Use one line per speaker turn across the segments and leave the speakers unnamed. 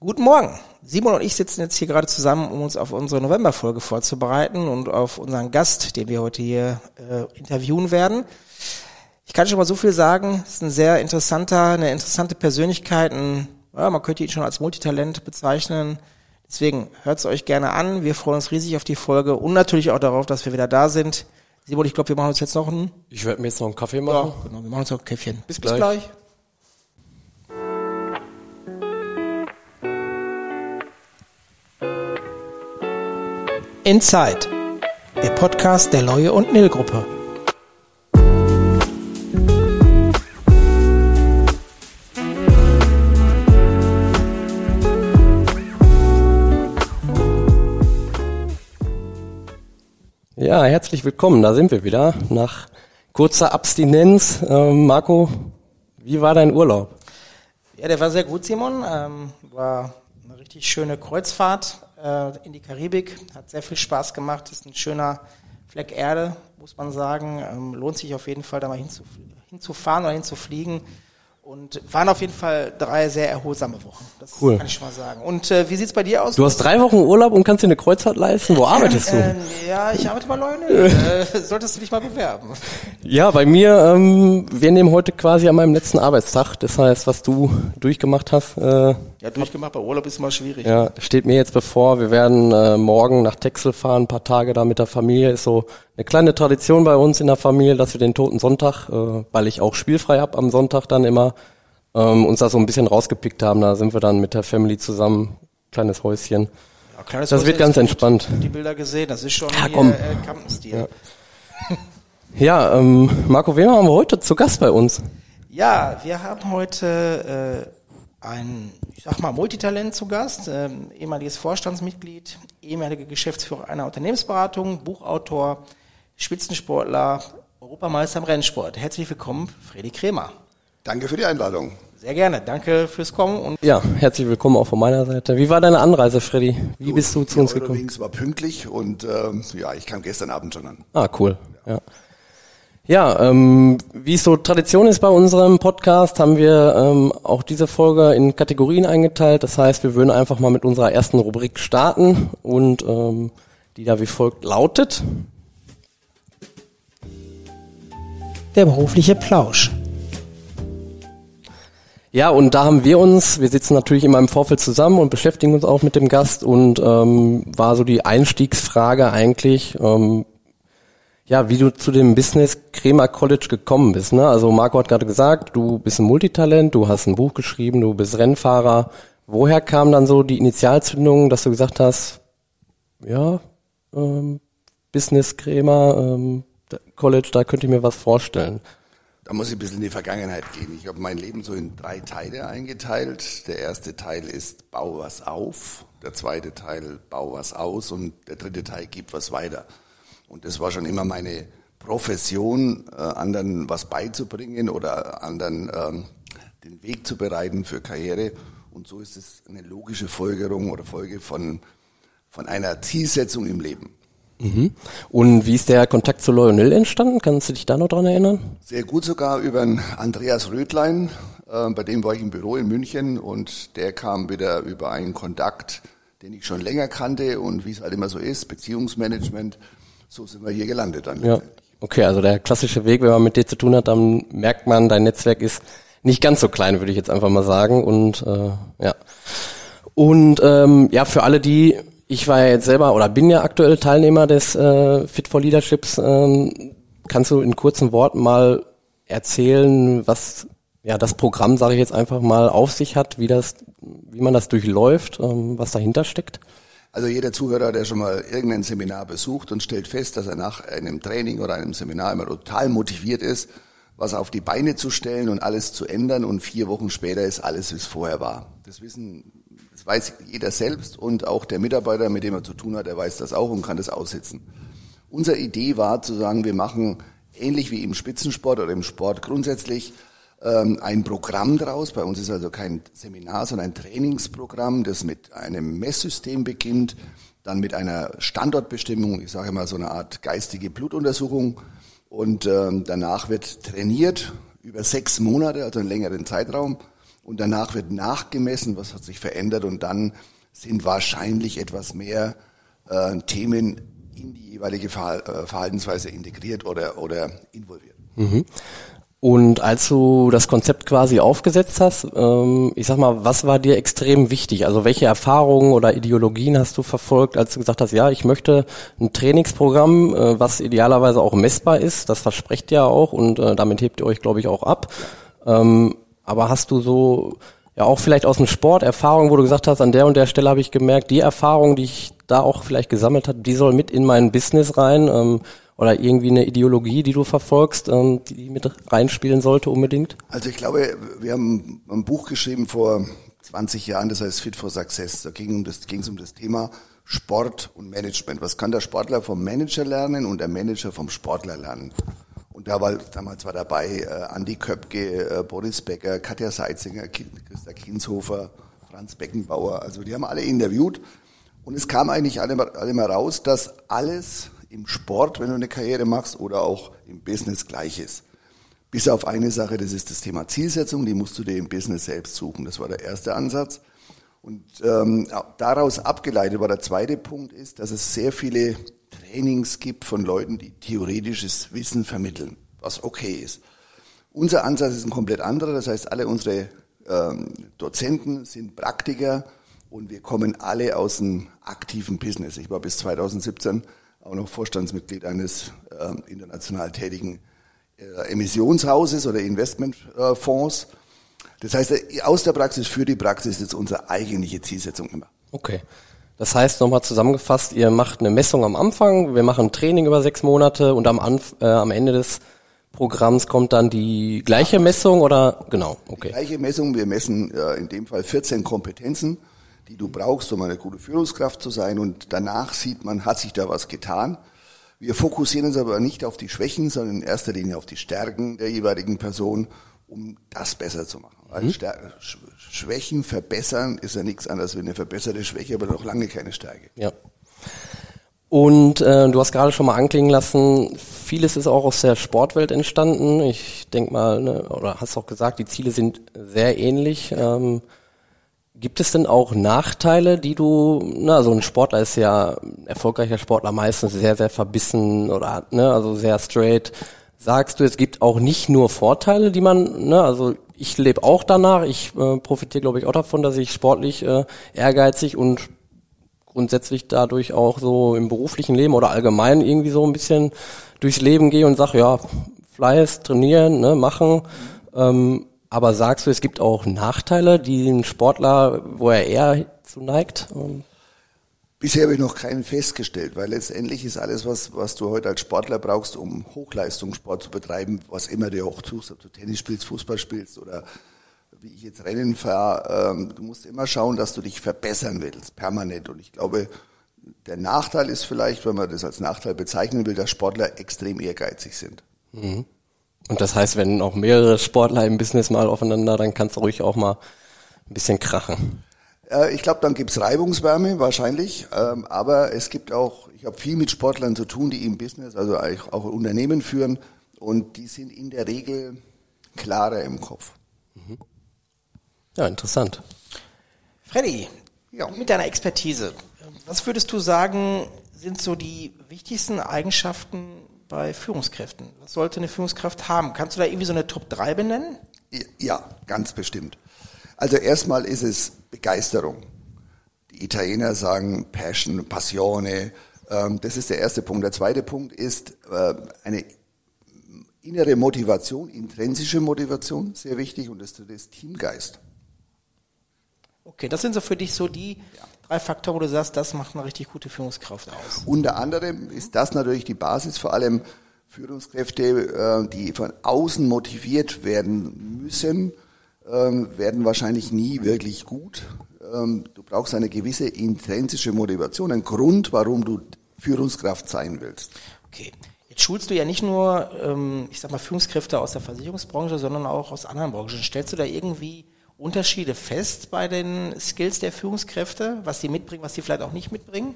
Guten Morgen. Simon und ich sitzen jetzt hier gerade zusammen, um uns auf unsere Novemberfolge vorzubereiten und auf unseren Gast, den wir heute hier äh, interviewen werden. Ich kann schon mal so viel sagen, es ist ein sehr interessanter, eine interessante Persönlichkeit, ein, ja, man könnte ihn schon als Multitalent bezeichnen. Deswegen hört es euch gerne an. Wir freuen uns riesig auf die Folge und natürlich auch darauf, dass wir wieder da sind. Simon, ich glaube, wir machen uns jetzt noch einen.
Ich werde mir jetzt noch einen Kaffee machen.
Ja, genau, wir machen uns noch ein Käffchen.
Bis, Bis gleich. gleich.
Inside, der Podcast der Leue und Nil Gruppe.
Ja, herzlich willkommen. Da sind wir wieder nach kurzer Abstinenz. Ähm, Marco, wie war dein Urlaub?
Ja, der war sehr gut, Simon. Ähm, war eine richtig schöne Kreuzfahrt äh, in die Karibik. Hat sehr viel Spaß gemacht. Ist ein schöner Fleck Erde, muss man sagen. Ähm, lohnt sich auf jeden Fall, da mal hinzuf hinzufahren oder hinzufliegen. Und waren auf jeden Fall drei sehr erholsame Wochen. Das cool. kann ich schon mal sagen. Und äh, wie sieht's bei dir aus?
Du hast drei Wochen Urlaub und kannst dir eine Kreuzfahrt leisten. Wo arbeitest
ähm, du? ja, ich arbeite bei Leune. äh, solltest du dich mal bewerben.
Ja, bei mir, ähm, wir nehmen heute quasi an meinem letzten Arbeitstag. Das heißt, was du durchgemacht hast. Äh,
ja, durchgemacht bei Urlaub ist immer schwierig.
Ja, steht mir jetzt bevor. Wir werden äh, morgen nach Texel fahren, ein paar Tage da mit der Familie. Ist so eine kleine Tradition bei uns in der Familie, dass wir den Toten Sonntag, äh, weil ich auch spielfrei hab am Sonntag dann immer, ähm, uns da so ein bisschen rausgepickt haben. Da sind wir dann mit der Family zusammen, kleines Häuschen. Ja, kleines das Häuschen wird ganz entspannt.
Die Bilder gesehen, das ist schon ja. Hier, äh,
Ja, ja ähm, Marco, wen haben wir heute zu Gast bei uns?
Ja, wir haben heute äh, ein, ich sag mal, Multitalent zu Gast, ähm, ehemaliges Vorstandsmitglied, ehemaliger Geschäftsführer einer Unternehmensberatung, Buchautor, Spitzensportler, Europameister im Rennsport. Herzlich willkommen, Freddy Kremer.
Danke für die Einladung.
Sehr gerne, danke fürs Kommen.
Und ja, herzlich willkommen auch von meiner Seite. Wie war deine Anreise, Freddy? Wie du, bist du zu uns gekommen?
Eurowings war pünktlich und ähm, ja, ich kam gestern Abend schon an.
Ah, cool. Ja. ja. Ja, ähm, wie es so Tradition ist bei unserem Podcast, haben wir ähm, auch diese Folge in Kategorien eingeteilt. Das heißt, wir würden einfach mal mit unserer ersten Rubrik starten und ähm, die da wie folgt lautet.
Der berufliche Plausch.
Ja, und da haben wir uns, wir sitzen natürlich immer im Vorfeld zusammen und beschäftigen uns auch mit dem Gast und ähm, war so die Einstiegsfrage eigentlich, ähm, ja, wie du zu dem Business Crema College gekommen bist. Ne? Also Marco hat gerade gesagt, du bist ein Multitalent, du hast ein Buch geschrieben, du bist Rennfahrer. Woher kam dann so die Initialzündung, dass du gesagt hast, ja, ähm, Business Crema ähm, College, da könnte ich mir was vorstellen?
Da muss ich ein bisschen in die Vergangenheit gehen. Ich habe mein Leben so in drei Teile eingeteilt. Der erste Teil ist Bau was auf, der zweite Teil Bau was aus und der dritte Teil Gib was weiter. Und das war schon immer meine Profession, äh, anderen was beizubringen oder anderen ähm, den Weg zu bereiten für Karriere. Und so ist es eine logische Folgerung oder Folge von, von einer Zielsetzung im Leben.
Mhm. Und wie ist der Kontakt zu Lionel entstanden? Kannst du dich da noch dran erinnern?
Sehr gut sogar über Andreas Rödlein. Äh, bei dem war ich im Büro in München und der kam wieder über einen Kontakt, den ich schon länger kannte und wie es halt immer so ist, Beziehungsmanagement so sind wir hier gelandet dann.
Ja. Okay, also der klassische Weg, wenn man mit dir zu tun hat, dann merkt man, dein Netzwerk ist nicht ganz so klein, würde ich jetzt einfach mal sagen. Und äh, ja. Und ähm, ja, für alle, die, ich war ja jetzt selber oder bin ja aktuell Teilnehmer des äh, Fit for Leaderships, ähm, kannst du in kurzen Worten mal erzählen, was ja das Programm, sage ich jetzt einfach mal, auf sich hat, wie das, wie man das durchläuft, ähm, was dahinter steckt?
Also jeder Zuhörer, der schon mal irgendein Seminar besucht und stellt fest, dass er nach einem Training oder einem Seminar immer total motiviert ist, was auf die Beine zu stellen und alles zu ändern und vier Wochen später ist alles, wie es vorher war. Das wissen, das weiß jeder selbst und auch der Mitarbeiter, mit dem er zu tun hat, der weiß das auch und kann das aussitzen. Unsere Idee war zu sagen, wir machen ähnlich wie im Spitzensport oder im Sport grundsätzlich ein Programm draus. Bei uns ist also kein Seminar, sondern ein Trainingsprogramm, das mit einem Messsystem beginnt, dann mit einer Standortbestimmung, ich sage mal so eine Art geistige Blutuntersuchung und ähm, danach wird trainiert über sechs Monate, also einen längeren Zeitraum. und danach wird nachgemessen, was hat sich verändert und dann sind wahrscheinlich etwas mehr äh, Themen in die jeweilige äh, Verhaltensweise integriert oder, oder involviert.
Mhm. Und als du das Konzept quasi aufgesetzt hast, ähm, ich sag mal, was war dir extrem wichtig? Also welche Erfahrungen oder Ideologien hast du verfolgt, als du gesagt hast, ja, ich möchte ein Trainingsprogramm, äh, was idealerweise auch messbar ist, das versprecht ihr auch und äh, damit hebt ihr euch, glaube ich, auch ab. Ähm, aber hast du so, ja auch vielleicht aus dem Sport Erfahrungen, wo du gesagt hast, an der und der Stelle habe ich gemerkt, die Erfahrung, die ich da auch vielleicht gesammelt habe, die soll mit in mein Business rein. Ähm, oder irgendwie eine Ideologie, die du verfolgst, ähm, die mit reinspielen sollte unbedingt?
Also ich glaube, wir haben ein Buch geschrieben vor 20 Jahren, das heißt Fit for Success. Da ging es um, das, um das Thema Sport und Management. Was kann der Sportler vom Manager lernen und der Manager vom Sportler lernen? Und da war damals war dabei äh, Andi Köpke, äh, Boris Becker, Katja Seitzinger, Christa Kinshofer, Franz Beckenbauer. Also die haben alle interviewt. Und es kam eigentlich alle, alle mal raus, dass alles im Sport, wenn du eine Karriere machst, oder auch im Business gleich ist. Bis auf eine Sache, das ist das Thema Zielsetzung, die musst du dir im Business selbst suchen. Das war der erste Ansatz. Und ähm, daraus abgeleitet war der zweite Punkt ist, dass es sehr viele Trainings gibt von Leuten, die theoretisches Wissen vermitteln, was okay ist. Unser Ansatz ist ein komplett anderer. Das heißt, alle unsere ähm, Dozenten sind Praktiker und wir kommen alle aus dem aktiven Business. Ich war bis 2017 auch noch Vorstandsmitglied eines äh, international tätigen äh, Emissionshauses oder Investmentfonds. Das heißt, äh, aus der Praxis für die Praxis ist unsere eigentliche Zielsetzung immer.
Okay. Das heißt, nochmal zusammengefasst, ihr macht eine Messung am Anfang, wir machen ein Training über sechs Monate und am, Anf äh, am Ende des Programms kommt dann die gleiche Messung oder genau,
okay. Die gleiche Messung, wir messen äh, in dem Fall 14 Kompetenzen die du brauchst, um eine gute Führungskraft zu sein. Und danach sieht man, hat sich da was getan. Wir fokussieren uns aber nicht auf die Schwächen, sondern in erster Linie auf die Stärken der jeweiligen Person, um das besser zu machen. Weil mhm. Schwächen verbessern ist ja nichts anderes wie eine verbesserte Schwäche, aber noch lange keine Stärke.
Ja. Und äh, du hast gerade schon mal anklingen lassen, vieles ist auch aus der Sportwelt entstanden. Ich denke mal, ne, oder hast auch gesagt, die Ziele sind sehr ähnlich. Ähm, Gibt es denn auch Nachteile, die du, na, so ein Sportler ist ja, erfolgreicher Sportler meistens sehr, sehr verbissen oder, ne, also sehr straight. Sagst du, es gibt auch nicht nur Vorteile, die man, ne, also ich lebe auch danach, ich äh, profitiere, glaube ich, auch davon, dass ich sportlich äh, ehrgeizig und grundsätzlich dadurch auch so im beruflichen Leben oder allgemein irgendwie so ein bisschen durchs Leben gehe und sage, ja, Fleiß, trainieren, ne, machen. Ähm, aber sagst du, es gibt auch Nachteile, die ein Sportler, wo er eher zu neigt?
Bisher habe ich noch keinen festgestellt, weil letztendlich ist alles, was, was du heute als Sportler brauchst, um Hochleistungssport zu betreiben, was immer du auch tust, ob du Tennis spielst, Fußball spielst oder wie ich jetzt Rennen fahre, ähm, du musst immer schauen, dass du dich verbessern willst, permanent. Und ich glaube, der Nachteil ist vielleicht, wenn man das als Nachteil bezeichnen will, dass Sportler extrem ehrgeizig sind.
Mhm. Und das heißt, wenn auch mehrere Sportler im Business mal aufeinander, dann kann es ruhig auch mal ein bisschen krachen.
Äh, ich glaube, dann gibt's Reibungswärme wahrscheinlich, ähm, aber es gibt auch, ich habe viel mit Sportlern zu tun, die im Business, also auch Unternehmen führen und die sind in der Regel klarer im Kopf. Mhm.
Ja, interessant.
Freddy, ja. mit deiner Expertise, was würdest du sagen, sind so die wichtigsten Eigenschaften bei Führungskräften? Was sollte eine Führungskraft haben? Kannst du da irgendwie so eine Top 3 benennen?
Ja, ganz bestimmt. Also erstmal ist es Begeisterung. Die Italiener sagen Passion, Passione. Ähm, das ist der erste Punkt. Der zweite Punkt ist äh, eine innere Motivation, intrinsische Motivation, sehr wichtig. Und das dritte ist Teamgeist.
Okay, das sind so für dich so die ja drei Faktoren, wo du sagst, das macht eine richtig gute Führungskraft aus?
Unter anderem ist das natürlich die Basis, vor allem Führungskräfte, äh, die von außen motiviert werden müssen, ähm, werden wahrscheinlich nie wirklich gut. Ähm, du brauchst eine gewisse intrinsische Motivation, einen Grund, warum du Führungskraft sein willst.
Okay. Jetzt schulst du ja nicht nur, ähm, ich sag mal, Führungskräfte aus der Versicherungsbranche, sondern auch aus anderen Branchen. Stellst du da irgendwie Unterschiede fest bei den Skills der Führungskräfte, was sie mitbringen, was sie vielleicht auch nicht mitbringen?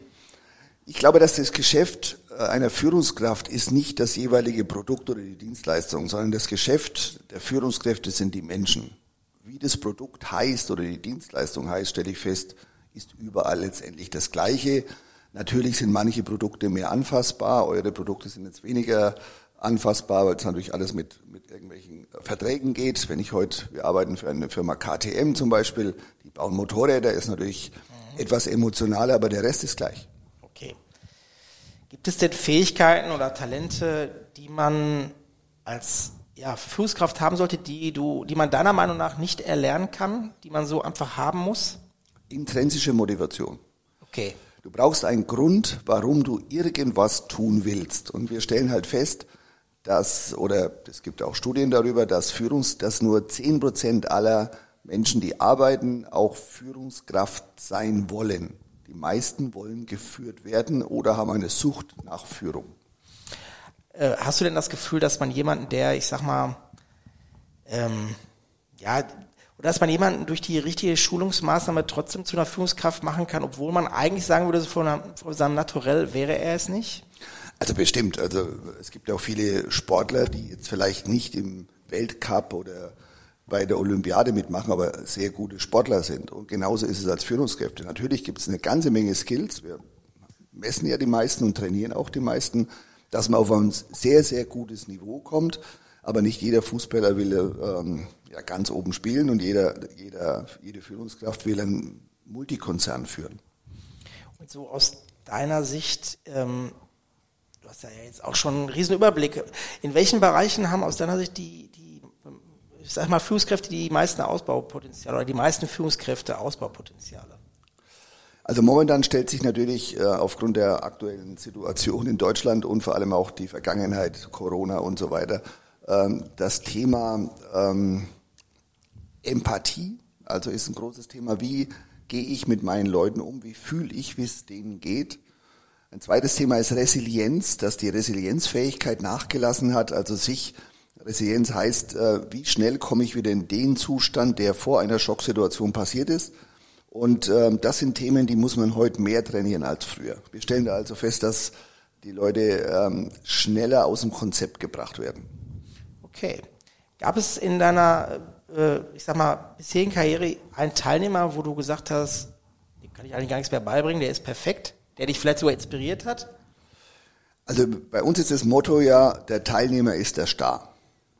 Ich glaube, dass das Geschäft äh, einer Führungskraft ist nicht das jeweilige Produkt oder die Dienstleistung, sondern das Geschäft der Führungskräfte sind die Menschen. wie das Produkt heißt oder die Dienstleistung heißt, stelle ich fest, ist überall letztendlich das Gleiche. Natürlich sind manche Produkte mehr anfassbar, eure Produkte sind jetzt weniger anfassbar, weil es natürlich alles mit, mit irgendwelchen Verträgen geht. Wenn ich heute, wir arbeiten für eine Firma KTM zum Beispiel, die bauen Motorräder, ist natürlich mhm. etwas emotionaler, aber der Rest ist gleich.
Okay. Gibt es denn Fähigkeiten oder Talente, die man als ja, Führungskraft haben sollte, die du, die man deiner Meinung nach nicht erlernen kann, die man so einfach haben muss?
Intrinsische Motivation.
Okay.
Du brauchst einen Grund, warum du irgendwas tun willst. Und wir stellen halt fest, dass, oder es gibt auch Studien darüber, dass Führungs, dass nur zehn Prozent aller Menschen, die arbeiten, auch Führungskraft sein wollen. Die meisten wollen geführt werden oder haben eine Sucht nach Führung.
Äh, hast du denn das Gefühl, dass man jemanden, der, ich sag mal, ähm, ja, oder dass man jemanden durch die richtige Schulungsmaßnahme trotzdem zu einer Führungskraft machen kann, obwohl man eigentlich sagen würde, von, von seinem Naturell wäre er es nicht?
Also bestimmt. Also es gibt auch viele Sportler, die jetzt vielleicht nicht im Weltcup oder bei der Olympiade mitmachen, aber sehr gute Sportler sind. Und genauso ist es als Führungskräfte. Natürlich gibt es eine ganze Menge Skills. Wir messen ja die meisten und trainieren auch die meisten, dass man auf ein sehr, sehr gutes Niveau kommt. Aber nicht jeder Fußballer will ähm, ja ganz oben spielen und jeder, jeder, jede Führungskraft will einen Multikonzern führen.
Und so aus deiner Sicht, ähm, hast ja jetzt auch schon einen riesen Überblick. In welchen Bereichen haben aus deiner Sicht die, die ich sag mal, Führungskräfte die meisten Ausbaupotenziale oder die meisten Führungskräfte Ausbaupotenziale?
Also momentan stellt sich natürlich äh, aufgrund der aktuellen Situation in Deutschland und vor allem auch die Vergangenheit, Corona und so weiter, ähm, das Thema ähm, Empathie, also ist ein großes Thema. Wie gehe ich mit meinen Leuten um? Wie fühle ich, wie es denen geht? Ein zweites Thema ist Resilienz, dass die Resilienzfähigkeit nachgelassen hat, also sich Resilienz heißt, äh, wie schnell komme ich wieder in den Zustand, der vor einer Schocksituation passiert ist. Und ähm, das sind Themen, die muss man heute mehr trainieren als früher. Wir stellen da also fest, dass die Leute ähm, schneller aus dem Konzept gebracht werden.
Okay. Gab es in deiner, äh, ich sag mal, bisherigen Karriere einen Teilnehmer, wo du gesagt hast, dem kann ich eigentlich gar nichts mehr beibringen, der ist perfekt? Der dich vielleicht sogar inspiriert hat?
Also bei uns ist das Motto ja, der Teilnehmer ist der Star.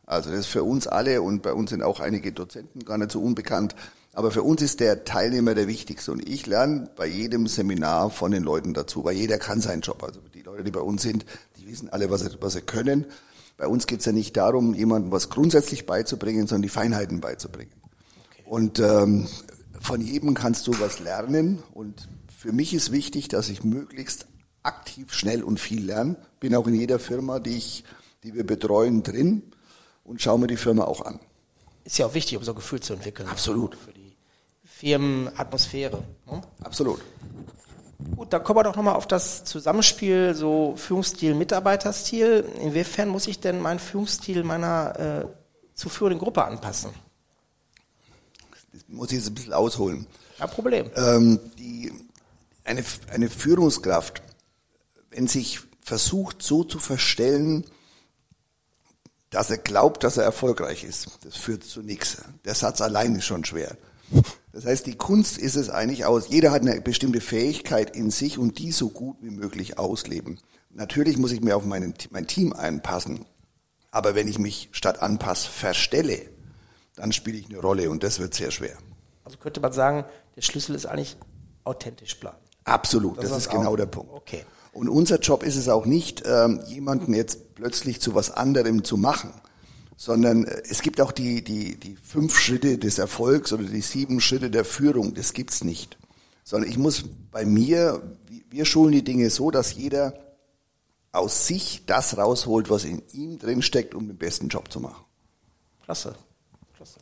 Also das ist für uns alle und bei uns sind auch einige Dozenten gar nicht so unbekannt. Aber für uns ist der Teilnehmer der wichtigste. Und ich lerne bei jedem Seminar von den Leuten dazu, weil jeder kann seinen Job. Also die Leute, die bei uns sind, die wissen alle, was sie, was sie können. Bei uns geht es ja nicht darum, jemandem was grundsätzlich beizubringen, sondern die Feinheiten beizubringen. Okay. Und ähm, von jedem kannst du was lernen. Und für mich ist wichtig, dass ich möglichst aktiv, schnell und viel lerne. Bin auch in jeder Firma, die ich, die wir betreuen, drin und schaue mir die Firma auch an.
Ist ja auch wichtig, um so ein Gefühl zu entwickeln.
Absolut.
Für die Firmenatmosphäre.
Ne? Absolut.
Gut, dann kommen wir doch nochmal auf das Zusammenspiel, so Führungsstil, Mitarbeiterstil. Inwiefern muss ich denn meinen Führungsstil meiner äh, zu führenden Gruppe anpassen?
Das muss ich jetzt ein bisschen ausholen.
Kein Problem.
Ähm, die eine, eine Führungskraft, wenn sich versucht so zu verstellen, dass er glaubt, dass er erfolgreich ist, das führt zu nichts. Der Satz allein ist schon schwer. Das heißt, die Kunst ist es eigentlich aus, jeder hat eine bestimmte Fähigkeit in sich und die so gut wie möglich ausleben. Natürlich muss ich mir auf mein, mein Team einpassen, aber wenn ich mich statt Anpass verstelle, dann spiele ich eine Rolle und das wird sehr schwer.
Also könnte man sagen, der Schlüssel ist eigentlich authentisch bleiben.
Absolut, das, das ist genau der Punkt.
Okay.
Und unser Job ist es auch nicht, ähm, jemanden jetzt plötzlich zu was anderem zu machen, sondern äh, es gibt auch die, die, die fünf Schritte des Erfolgs oder die sieben Schritte der Führung, das gibt's nicht. Sondern ich muss bei mir, wir schulen die Dinge so, dass jeder aus sich das rausholt, was in ihm drin steckt, um den besten Job zu machen.
Klasse. Klasse.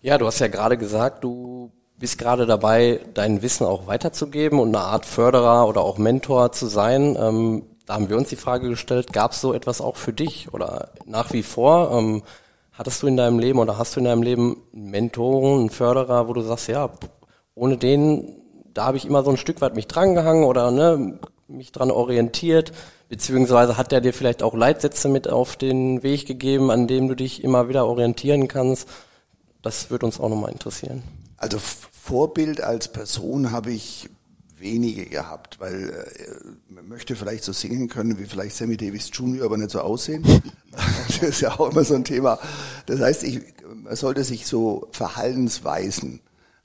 Ja, du hast ja gerade gesagt, du bist gerade dabei, dein Wissen auch weiterzugeben und eine Art Förderer oder auch Mentor zu sein. Ähm, da haben wir uns die Frage gestellt, gab es so etwas auch für dich oder nach wie vor? Ähm, hattest du in deinem Leben oder hast du in deinem Leben einen Mentoren, einen Förderer, wo du sagst, ja, ohne den, da habe ich immer so ein Stück weit mich drangehangen oder ne, mich dran orientiert, beziehungsweise hat der dir vielleicht auch Leitsätze mit auf den Weg gegeben, an dem du dich immer wieder orientieren kannst? Das würde uns auch nochmal interessieren.
Also Vorbild als Person habe ich wenige gehabt, weil äh, man möchte vielleicht so singen können wie vielleicht Sammy Davis Jr., aber nicht so aussehen. das ist ja auch immer so ein Thema. Das heißt, ich, man sollte sich so Verhaltensweisen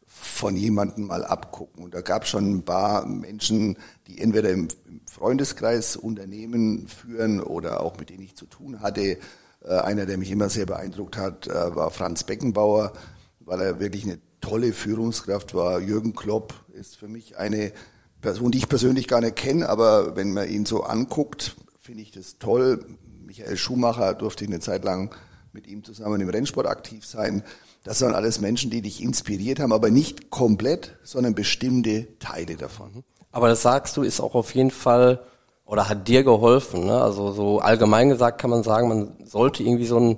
von jemandem mal abgucken. Und da gab es schon ein paar Menschen, die entweder im Freundeskreis Unternehmen führen oder auch mit denen ich zu tun hatte. Äh, einer, der mich immer sehr beeindruckt hat, äh, war Franz Beckenbauer, weil er wirklich eine tolle Führungskraft war. Jürgen Klopp ist für mich eine Person, die ich persönlich gar nicht kenne, aber wenn man ihn so anguckt, finde ich das toll. Michael Schumacher durfte eine Zeit lang mit ihm zusammen im Rennsport aktiv sein. Das sind alles Menschen, die dich inspiriert haben, aber nicht komplett, sondern bestimmte Teile davon.
Aber das sagst du, ist auch auf jeden Fall oder hat dir geholfen. Ne? Also so allgemein gesagt kann man sagen, man sollte irgendwie so ein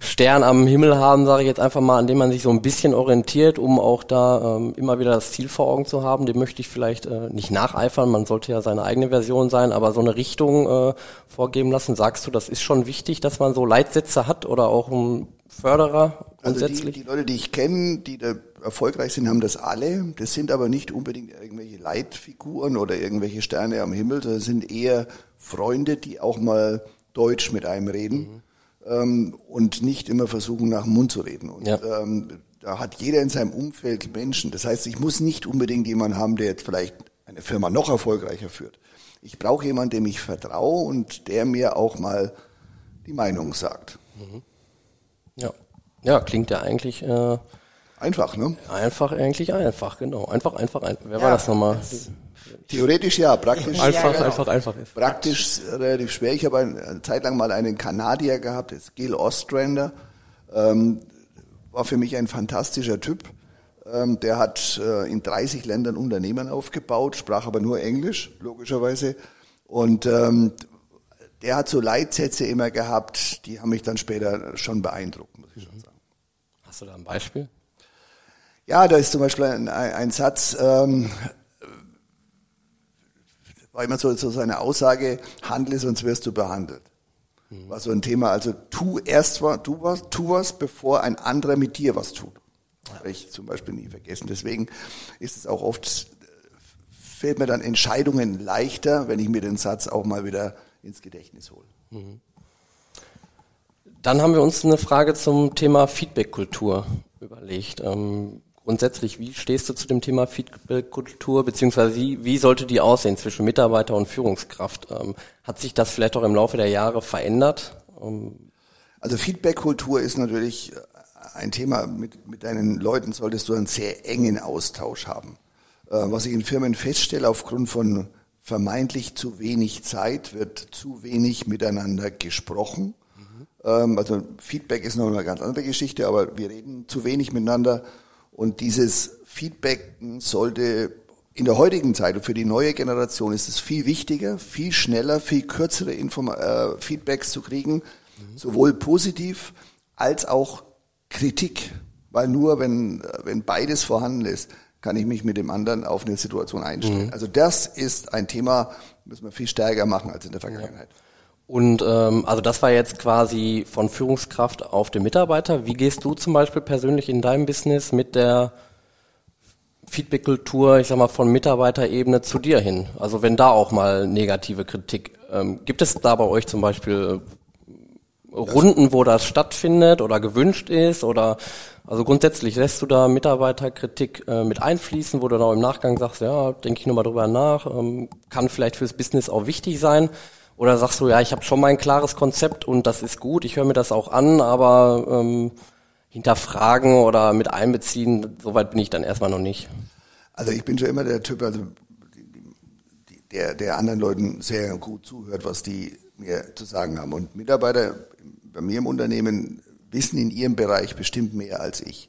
Stern am Himmel haben, sage ich jetzt einfach mal, an dem man sich so ein bisschen orientiert, um auch da ähm, immer wieder das Ziel vor Augen zu haben. Dem möchte ich vielleicht äh, nicht nacheifern, man sollte ja seine eigene Version sein, aber so eine Richtung äh, vorgeben lassen. Sagst du, das ist schon wichtig, dass man so Leitsätze hat oder auch ein Förderer
grundsätzlich? Also die, die Leute, die ich kenne, die da erfolgreich sind, haben das alle. Das sind aber nicht unbedingt irgendwelche Leitfiguren oder irgendwelche Sterne am Himmel, das sind eher Freunde, die auch mal Deutsch mit einem reden. Mhm ähm, und nicht immer versuchen, nach dem Mund zu reden. Und ja. ähm, da hat jeder in seinem Umfeld Menschen. Das heißt, ich muss nicht unbedingt jemanden haben, der jetzt vielleicht eine Firma noch erfolgreicher führt. Ich brauche jemanden, dem ich vertraue und der mir auch mal die Meinung sagt. Mhm.
Ja. Ja, klingt ja eigentlich äh,
einfach, ne?
Einfach, eigentlich einfach, genau. Einfach, einfach, einfach. Wer ja, war das nochmal? Das
Theoretisch ja, praktisch.
Einfach, ja, genau. einfach, einfach ist.
Praktisch relativ schwer. Ich habe eine Zeit lang mal einen Kanadier gehabt, das ist Gil Ostrander. Ähm, war für mich ein fantastischer Typ. Ähm, der hat äh, in 30 Ländern Unternehmen aufgebaut, sprach aber nur Englisch, logischerweise. Und ähm, der hat so Leitsätze immer gehabt, die haben mich dann später schon beeindruckt, muss ich schon sagen.
Hast du da ein Beispiel?
Ja, da ist zum Beispiel ein, ein Satz, ähm, war immer so, so seine Aussage, handle, sonst wirst du behandelt. Mhm. War so ein Thema, also tu erst was, tu was, tu was, bevor ein anderer mit dir was tut. Habe ich zum Beispiel nie vergessen. Deswegen ist es auch oft, fällt mir dann Entscheidungen leichter, wenn ich mir den Satz auch mal wieder ins Gedächtnis hole. Mhm.
Dann haben wir uns eine Frage zum Thema Feedback-Kultur überlegt. Ähm, grundsätzlich, wie stehst du zu dem Thema Feedback-Kultur, beziehungsweise wie, wie sollte die aussehen zwischen Mitarbeiter und Führungskraft? Ähm, hat sich das vielleicht auch im Laufe der Jahre verändert?
Ähm also Feedback-Kultur ist natürlich ein Thema, mit, mit deinen Leuten solltest du einen sehr engen Austausch haben. Äh, was ich in Firmen feststelle, aufgrund von vermeintlich zu wenig Zeit wird zu wenig miteinander gesprochen. Mhm. Ähm, also Feedback ist noch eine ganz andere Geschichte, aber wir reden zu wenig miteinander und dieses Feedback sollte in der heutigen Zeit und für die neue Generation ist es viel wichtiger, viel schneller, viel kürzere Inform äh, Feedbacks zu kriegen, mhm. sowohl positiv als auch Kritik. Weil nur wenn, wenn beides vorhanden ist, kann ich mich mit dem anderen auf eine Situation einstellen. Mhm. Also das ist ein Thema, müssen wir viel stärker machen als in der Vergangenheit. Ja.
Und ähm, also das war jetzt quasi von Führungskraft auf den Mitarbeiter. Wie gehst du zum Beispiel persönlich in deinem Business mit der Feedback-Kultur, ich sag mal, von Mitarbeiterebene zu dir hin? Also wenn da auch mal negative Kritik, ähm, gibt es da bei euch zum Beispiel Runden, wo das stattfindet oder gewünscht ist oder also grundsätzlich lässt du da Mitarbeiterkritik äh, mit einfließen, wo du dann im Nachgang sagst, ja, denke ich nochmal drüber nach, ähm, kann vielleicht fürs Business auch wichtig sein. Oder sagst du, ja, ich habe schon mein klares Konzept und das ist gut, ich höre mir das auch an, aber ähm, hinterfragen oder mit einbeziehen, soweit bin ich dann erstmal noch nicht.
Also ich bin schon immer der Typ, also der, der anderen Leuten sehr gut zuhört, was die mir zu sagen haben. Und Mitarbeiter bei mir im Unternehmen wissen in ihrem Bereich bestimmt mehr als ich.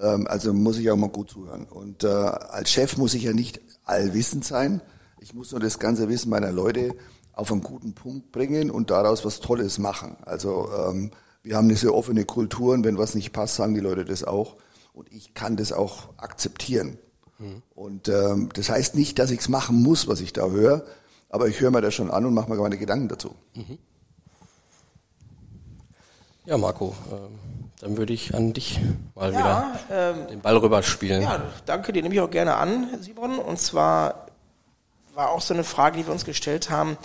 Ähm, also muss ich auch mal gut zuhören. Und äh, als Chef muss ich ja nicht allwissend sein. Ich muss nur das ganze Wissen meiner Leute auf einen guten Punkt bringen und daraus was Tolles machen. Also ähm, wir haben eine sehr offene Kultur und wenn was nicht passt, sagen die Leute das auch. Und ich kann das auch akzeptieren. Mhm. Und ähm, das heißt nicht, dass ich es machen muss, was ich da höre, aber ich höre mir das schon an und mache mir meine Gedanken dazu. Mhm.
Ja, Marco, äh, dann würde ich an dich mal ja, wieder ähm, den Ball rüberspielen.
Ja, danke, den nehme ich auch gerne an, Simon. Und zwar war auch so eine Frage, die wir uns gestellt haben,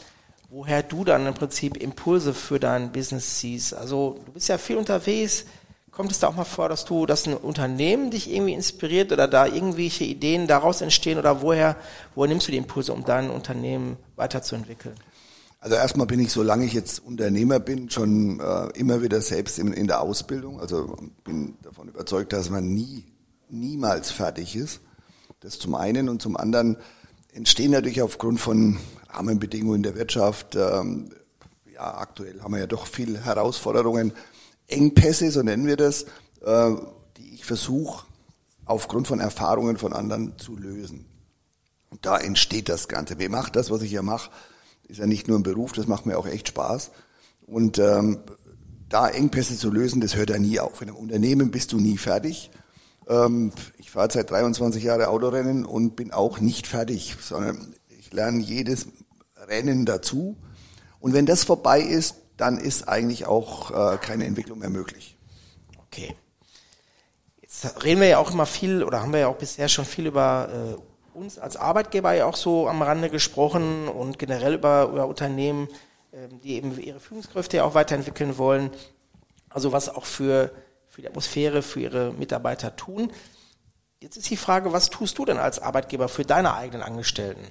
woher du dann im Prinzip Impulse für dein Business siehst. Also du bist ja viel unterwegs. Kommt es da auch mal vor, dass du, dass ein Unternehmen dich irgendwie inspiriert oder da irgendwelche Ideen daraus entstehen oder woher, woher nimmst du die Impulse, um dein Unternehmen weiterzuentwickeln?
Also erstmal bin ich, solange ich jetzt Unternehmer bin, schon äh, immer wieder selbst in, in, der Ausbildung. Also bin davon überzeugt, dass man nie, niemals fertig ist. Das zum einen und zum anderen entstehen natürlich aufgrund von Rahmenbedingungen der Wirtschaft. Ähm, ja, aktuell haben wir ja doch viele Herausforderungen, Engpässe, so nennen wir das, äh, die ich versuche aufgrund von Erfahrungen von anderen zu lösen. Und da entsteht das Ganze. Mir macht das, was ich ja mache, ist ja nicht nur ein Beruf, das macht mir auch echt Spaß. Und ähm, da Engpässe zu lösen, das hört ja nie auf. In einem Unternehmen bist du nie fertig. Ähm, ich fahre seit 23 Jahren Autorennen und bin auch nicht fertig, sondern ich lerne jedes Rennen dazu. Und wenn das vorbei ist, dann ist eigentlich auch äh, keine Entwicklung mehr möglich.
Okay. Jetzt reden wir ja auch immer viel oder haben wir ja auch bisher schon viel über äh, uns als Arbeitgeber ja auch so am Rande gesprochen und generell über, über Unternehmen, ähm, die eben ihre Führungskräfte ja auch weiterentwickeln wollen. Also was auch für, für die Atmosphäre, für ihre Mitarbeiter tun. Jetzt ist die Frage, was tust du denn als Arbeitgeber für deine eigenen Angestellten?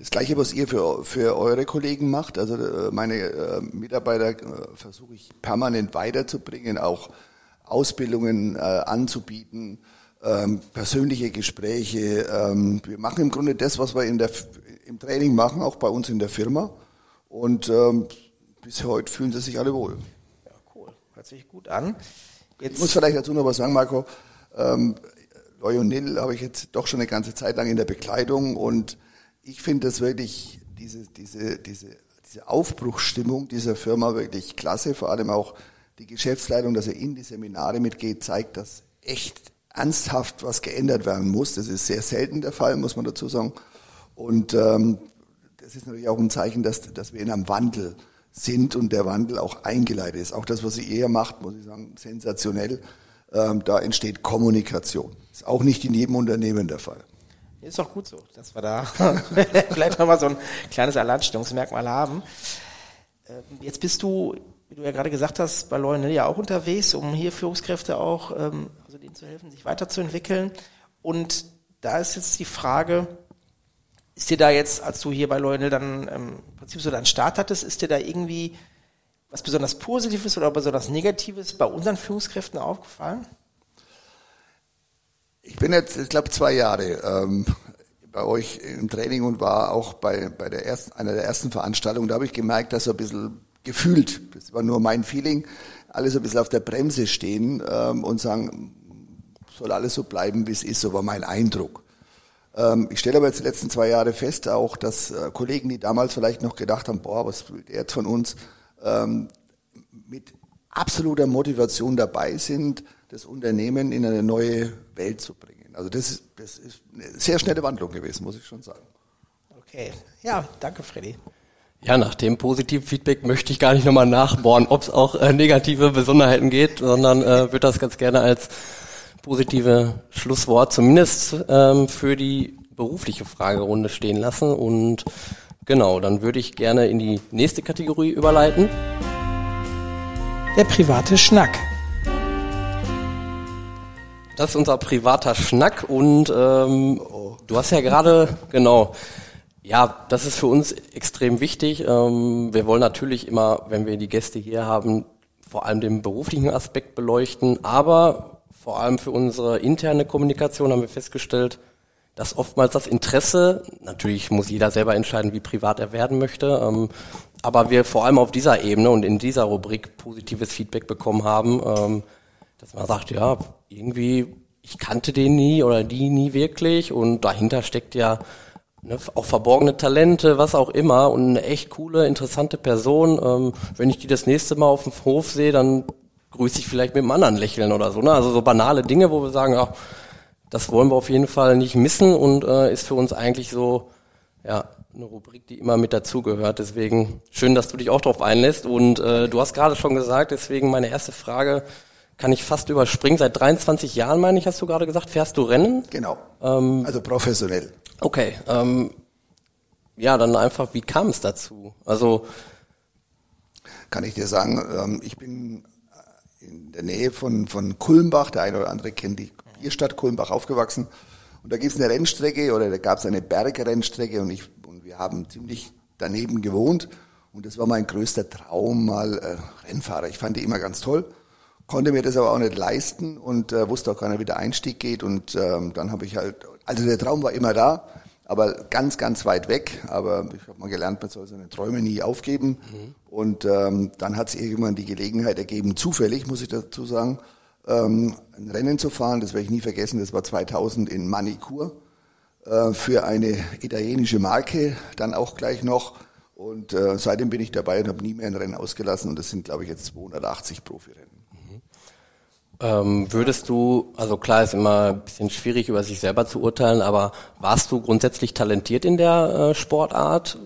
Das gleiche, was ihr für, für eure Kollegen macht. Also äh, meine äh, Mitarbeiter äh, versuche ich permanent weiterzubringen, auch Ausbildungen anzubieten, ähm, persönliche Gespräche. Ähm, wir machen im Grunde das, was wir in der, im Training machen, auch bei uns in der Firma. Und ähm, bis heute fühlen sie sich alle wohl.
Ja, cool. Hört sich gut an.
Jetzt ich muss vielleicht dazu noch was sagen, Marco. Ähm, Lionel habe ich jetzt doch schon eine ganze Zeit lang in der Bekleidung und ich finde das wirklich, diese, diese, diese, diese Aufbruchsstimmung dieser Firma wirklich klasse. Vor allem auch die Geschäftsleitung, dass er in die Seminare mitgeht, zeigt, dass echt ernsthaft was geändert werden muss. Das ist sehr selten der Fall, muss man dazu sagen. Und ähm, das ist natürlich auch ein Zeichen, dass, dass wir in einem Wandel sind und der Wandel auch eingeleitet ist. Auch das, was sie eher macht, muss ich sagen, sensationell. Ähm, da entsteht Kommunikation. Ist auch nicht in jedem Unternehmen der Fall.
Ist doch gut so, dass wir da vielleicht nochmal so ein kleines Alleinstellungsmerkmal haben. Ähm, jetzt bist du, wie du ja gerade gesagt hast, bei Lionel ja auch unterwegs, um hier Führungskräfte auch ähm, denen zu helfen, sich weiterzuentwickeln. Und da ist jetzt die Frage, ist dir da jetzt, als du hier bei Lionel dann ähm, im Prinzip so deinen Start hattest, ist dir da irgendwie was besonders Positives oder besonders Negatives bei unseren Führungskräften aufgefallen?
Ich bin jetzt, ich glaube, zwei Jahre ähm, bei euch im Training und war auch bei, bei der ersten, einer der ersten Veranstaltungen. Da habe ich gemerkt, dass so ein bisschen gefühlt, das war nur mein Feeling, alle so ein bisschen auf der Bremse stehen ähm, und sagen, soll alles so bleiben, wie es ist, so war mein Eindruck. Ähm, ich stelle aber jetzt die letzten zwei Jahre fest auch, dass äh, Kollegen, die damals vielleicht noch gedacht haben, boah, was will der jetzt von uns, ähm, mit absoluter Motivation dabei sind, das Unternehmen in eine neue Welt zu bringen. Also das ist, das ist eine sehr schnelle Wandlung gewesen, muss ich schon sagen.
Okay, ja, danke Freddy.
Ja, nach dem positiven Feedback möchte ich gar nicht nochmal nachbohren, ob es auch äh, negative Besonderheiten geht, sondern äh, würde das ganz gerne als positive Schlusswort zumindest ähm, für die berufliche Fragerunde stehen lassen. Und genau, dann würde ich gerne in die nächste Kategorie überleiten.
Der private Schnack.
Das ist unser privater Schnack und ähm, du hast ja gerade, genau, ja, das ist für uns extrem wichtig. Ähm, wir wollen natürlich immer, wenn wir die Gäste hier haben, vor allem den beruflichen Aspekt beleuchten, aber vor allem für unsere interne Kommunikation haben wir festgestellt, dass oftmals das Interesse, natürlich muss jeder selber entscheiden, wie privat er werden möchte, ähm, aber wir vor allem auf dieser Ebene und in dieser Rubrik positives Feedback bekommen haben, ähm, dass man sagt, ja, irgendwie, ich kannte den nie oder die nie wirklich und dahinter steckt ja ne, auch verborgene Talente, was auch immer und eine echt coole, interessante Person. Ähm, wenn ich die das nächste Mal auf dem Hof sehe, dann grüße ich vielleicht mit einem anderen Lächeln oder so. Ne? Also so banale Dinge, wo wir sagen, ach, das wollen wir auf jeden Fall nicht missen und äh, ist für uns eigentlich so ja eine Rubrik, die immer mit dazugehört. Deswegen schön, dass du dich auch darauf einlässt. Und äh, du hast gerade schon gesagt, deswegen meine erste Frage kann ich fast überspringen. Seit 23 Jahren, meine ich, hast du gerade gesagt, fährst du Rennen?
Genau. Ähm, also professionell.
Okay. Ähm, ja, dann einfach, wie kam es dazu? Also
kann ich dir sagen, ähm, ich bin in der Nähe von, von Kulmbach, der eine oder andere kennt die Bierstadt Kulmbach aufgewachsen. Und da gibt es eine Rennstrecke oder da gab es eine Bergrennstrecke und ich und wir haben ziemlich daneben gewohnt. Und das war mein größter Traum, mal äh, Rennfahrer. Ich fand die immer ganz toll, konnte mir das aber auch nicht leisten und äh, wusste auch gar nicht, wie der Einstieg geht. Und ähm, dann habe ich halt, also der Traum war immer da, aber ganz, ganz weit weg. Aber ich habe mal gelernt, man soll seine Träume nie aufgeben. Mhm. Und ähm, dann hat es irgendwann die Gelegenheit ergeben, zufällig, muss ich dazu sagen, ähm, ein Rennen zu fahren. Das werde ich nie vergessen. Das war 2000 in Manicur äh, für eine italienische Marke, dann auch gleich noch. Und äh, seitdem bin ich dabei und habe nie mehr ein Rennen ausgelassen. Und das sind, glaube ich, jetzt 280 Profirennen.
Ähm, würdest du, also klar ist immer ein bisschen schwierig über sich selber zu urteilen, aber warst du grundsätzlich talentiert in der äh, Sportart?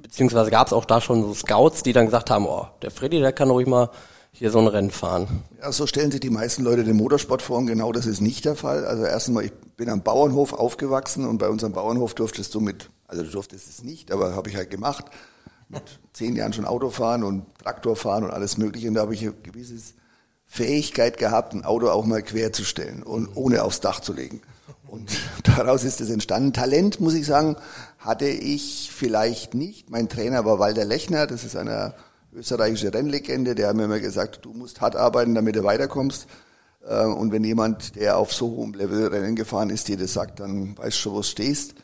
Beziehungsweise gab es auch da schon so Scouts, die dann gesagt haben, oh, der Freddy, der kann ruhig mal hier so ein Rennen fahren.
Ja, so stellen sich die meisten Leute den Motorsport vor und genau das ist nicht der Fall. Also erstens mal, ich bin am Bauernhof aufgewachsen und bei unserem Bauernhof durftest du mit, also du durftest es nicht, aber habe ich halt gemacht, mit zehn Jahren schon Auto fahren und Traktor fahren und alles mögliche und da habe ich ein gewisses Fähigkeit gehabt, ein Auto auch mal quer zu stellen und ohne aufs Dach zu legen. Und daraus ist es entstanden. Talent, muss ich sagen, hatte ich vielleicht nicht. Mein Trainer war Walter Lechner, das ist eine österreichische Rennlegende, der hat mir immer gesagt, du musst hart arbeiten, damit du weiterkommst. Äh, und wenn jemand, der auf so hohem Level Rennen gefahren ist, dir das sagt, dann weißt du schon, wo du stehst.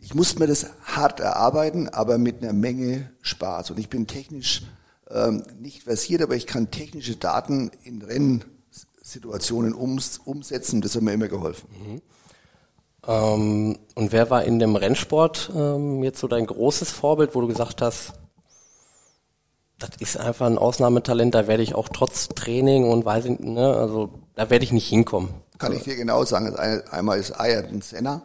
Ich musste mir das hart erarbeiten, aber mit einer Menge Spaß. Und ich bin technisch ähm, nicht versiert, aber ich kann technische Daten in Rennsituationen ums, umsetzen. Das hat mir immer geholfen. Mhm.
Ähm, und wer war in dem Rennsport ähm, jetzt so dein großes Vorbild, wo du gesagt hast, das ist einfach ein Ausnahmetalent, da werde ich auch trotz Training und weiß ich, ne, also da werde ich nicht hinkommen.
Kann ich dir genau sagen. Einmal ist Ayrton Senna,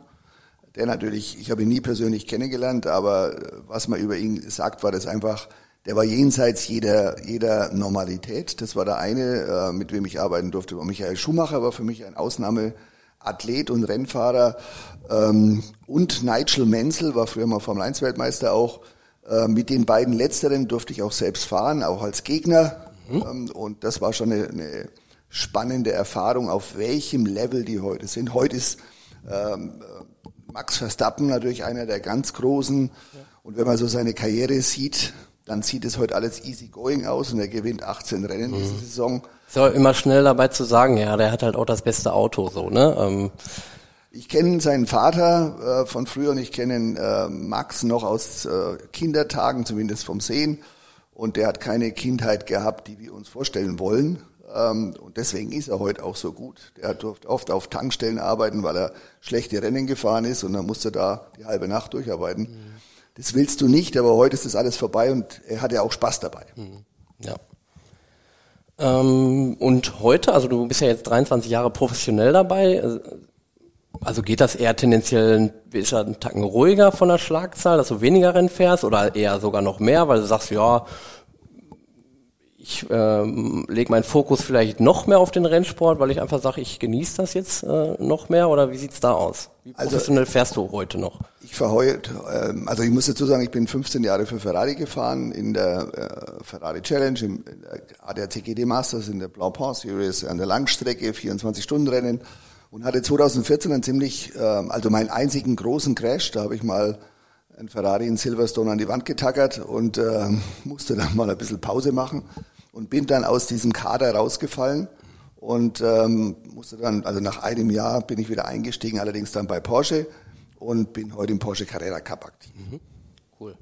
der natürlich, ich habe ihn nie persönlich kennengelernt, aber was man über ihn sagt, war das einfach der war jenseits jeder, jeder Normalität. Das war der eine, äh, mit wem ich arbeiten durfte. Michael Schumacher war für mich ein Ausnahmeathlet und Rennfahrer. Ähm, und Nigel Menzel war früher mal Formel 1 Weltmeister auch. Äh, mit den beiden Letzteren durfte ich auch selbst fahren, auch als Gegner. Mhm. Ähm, und das war schon eine, eine spannende Erfahrung, auf welchem Level die heute sind. Heute ist ähm, Max Verstappen natürlich einer der ganz Großen. Und wenn man so seine Karriere sieht, dann sieht es heute alles easy going aus und er gewinnt 18 Rennen mhm. diese Saison.
Ist aber immer schnell dabei zu sagen, ja, der hat halt auch das beste Auto, so, ne? Ähm.
Ich kenne seinen Vater äh, von früher und ich kenne äh, Max noch aus äh, Kindertagen, zumindest vom Sehen. Und der hat keine Kindheit gehabt, die wir uns vorstellen wollen. Ähm, und deswegen ist er heute auch so gut. Der durfte oft auf Tankstellen arbeiten, weil er schlechte Rennen gefahren ist und dann musste da die halbe Nacht durcharbeiten. Mhm. Das willst du nicht, aber heute ist das alles vorbei und er hat ja auch Spaß dabei. Mhm.
Ja. Ähm, und heute, also du bist ja jetzt 23 Jahre professionell dabei, äh, also geht das eher tendenziell ist ein Tacken ruhiger von der Schlagzahl, dass du weniger Rennen fährst oder eher sogar noch mehr, weil du sagst, ja, ich äh, lege meinen Fokus vielleicht noch mehr auf den Rennsport, weil ich einfach sage, ich genieße das jetzt äh, noch mehr oder wie sieht's da aus? Wie also, professionell also, fährst du heute noch?
Ich fahre heute, ähm, also ich muss dazu sagen, ich bin 15 Jahre für Ferrari gefahren in der äh, Ferrari Challenge, im ADAC GD Masters, in der Blancpain Series an der Langstrecke, 24-Stunden-Rennen und hatte 2014 einen ziemlich, äh, also meinen einzigen großen Crash, da habe ich mal ein Ferrari in Silverstone an die Wand getackert und äh, musste dann mal ein bisschen Pause machen und bin dann aus diesem Kader rausgefallen und ähm, musste dann, also nach einem Jahr bin ich wieder eingestiegen, allerdings dann bei Porsche und bin heute im Porsche Carrera Cup aktiv. Mhm. Cool.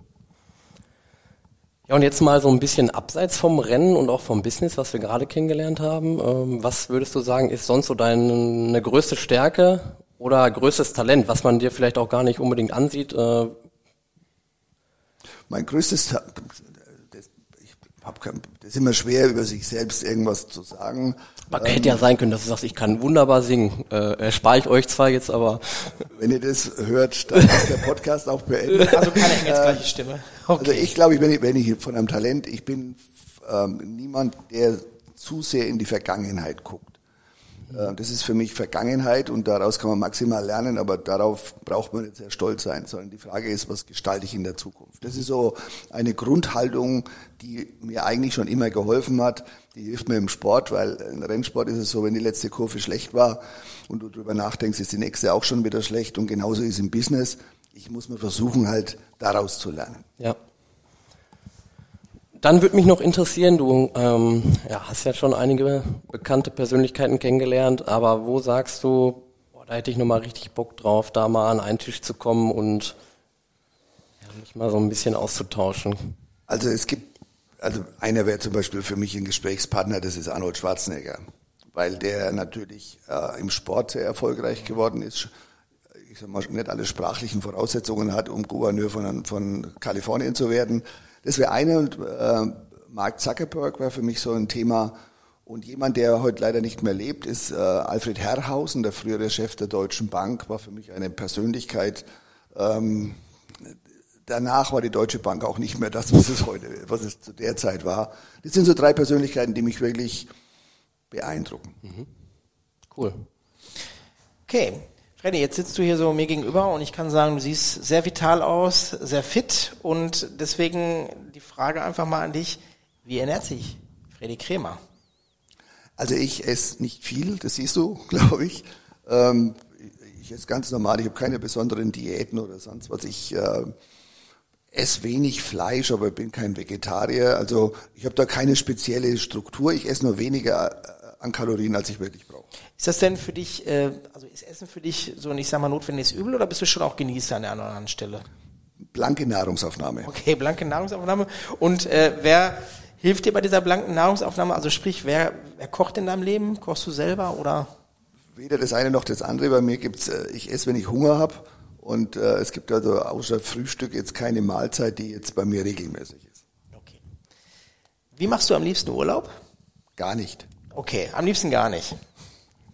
Ja, und jetzt mal so ein bisschen abseits vom Rennen und auch vom Business, was wir gerade kennengelernt haben. Ähm, was würdest du sagen, ist sonst so deine größte Stärke oder größtes Talent, was man dir vielleicht auch gar nicht unbedingt ansieht? Äh?
Mein größtes hab kein, das ist immer schwer, über sich selbst irgendwas zu sagen.
Man ähm, hätte ja sein können, dass du sagst, ich kann wunderbar singen. Äh, erspare ich euch zwar jetzt, aber...
Wenn ihr das hört, dann ist der Podcast auch beendet.
Also keine engelsgleiche Stimme.
Okay. Also ich glaube, ich, wenn, ich, wenn ich von einem Talent, ich bin ähm, niemand, der zu sehr in die Vergangenheit guckt. Äh, das ist für mich Vergangenheit und daraus kann man maximal lernen, aber darauf braucht man nicht sehr stolz sein, sondern die Frage ist, was gestalte ich in der Zukunft? Das ist so eine Grundhaltung, die mir eigentlich schon immer geholfen hat. Die hilft mir im Sport, weil im Rennsport ist es so, wenn die letzte Kurve schlecht war und du darüber nachdenkst, ist die nächste auch schon wieder schlecht und genauso ist im Business. Ich muss mir versuchen, halt daraus zu lernen.
Ja. Dann würde mich noch interessieren, du ähm, ja, hast ja schon einige bekannte Persönlichkeiten kennengelernt, aber wo sagst du, boah, da hätte ich nochmal richtig Bock drauf, da mal an einen Tisch zu kommen und ja, mich mal so ein bisschen auszutauschen?
Also es gibt, also einer wäre zum Beispiel für mich ein Gesprächspartner, das ist Arnold Schwarzenegger, weil der natürlich äh, im Sport sehr erfolgreich geworden ist, ich sag mal, nicht alle sprachlichen Voraussetzungen hat, um Gouverneur von, von Kalifornien zu werden das wäre eine und äh, Mark Zuckerberg war für mich so ein Thema. Und jemand, der heute leider nicht mehr lebt, ist äh, Alfred Herrhausen, der frühere Chef der Deutschen Bank, war für mich eine Persönlichkeit. Ähm, danach war die Deutsche Bank auch nicht mehr das, was es heute, was es zu der Zeit war. Das sind so drei Persönlichkeiten, die mich wirklich beeindrucken. Mhm.
Cool. Okay, Freddy, jetzt sitzt du hier so mir gegenüber und ich kann sagen, du siehst sehr vital aus, sehr fit und deswegen die Frage einfach mal an dich, wie ernährt sich Freddy Kremer?
Also ich esse nicht viel, das siehst du, glaube ich. Ähm, ich esse ganz normal, ich habe keine besonderen Diäten oder sonst was. Ich äh, esse wenig Fleisch, aber bin kein Vegetarier. Also ich habe da keine spezielle Struktur. Ich esse nur weniger äh, an Kalorien, als ich wirklich brauche.
Ist das denn für dich, äh, also ist Essen für dich so ein, ich sag mal, notwendiges Übel oder bist du schon auch Genießer an der anderen Stelle?
Blanke Nahrungsaufnahme.
Okay, blanke Nahrungsaufnahme. Und äh, wer hilft dir bei dieser blanken Nahrungsaufnahme? Also sprich, wer, wer kocht in deinem Leben? Kochst du selber oder?
Weder das eine noch das andere. Bei mir gibt's, äh, ich esse, wenn ich Hunger habe. Und äh, es gibt also außer Frühstück jetzt keine Mahlzeit, die jetzt bei mir regelmäßig ist. Okay.
Wie machst du am liebsten Urlaub?
Gar nicht.
Okay, am liebsten gar nicht.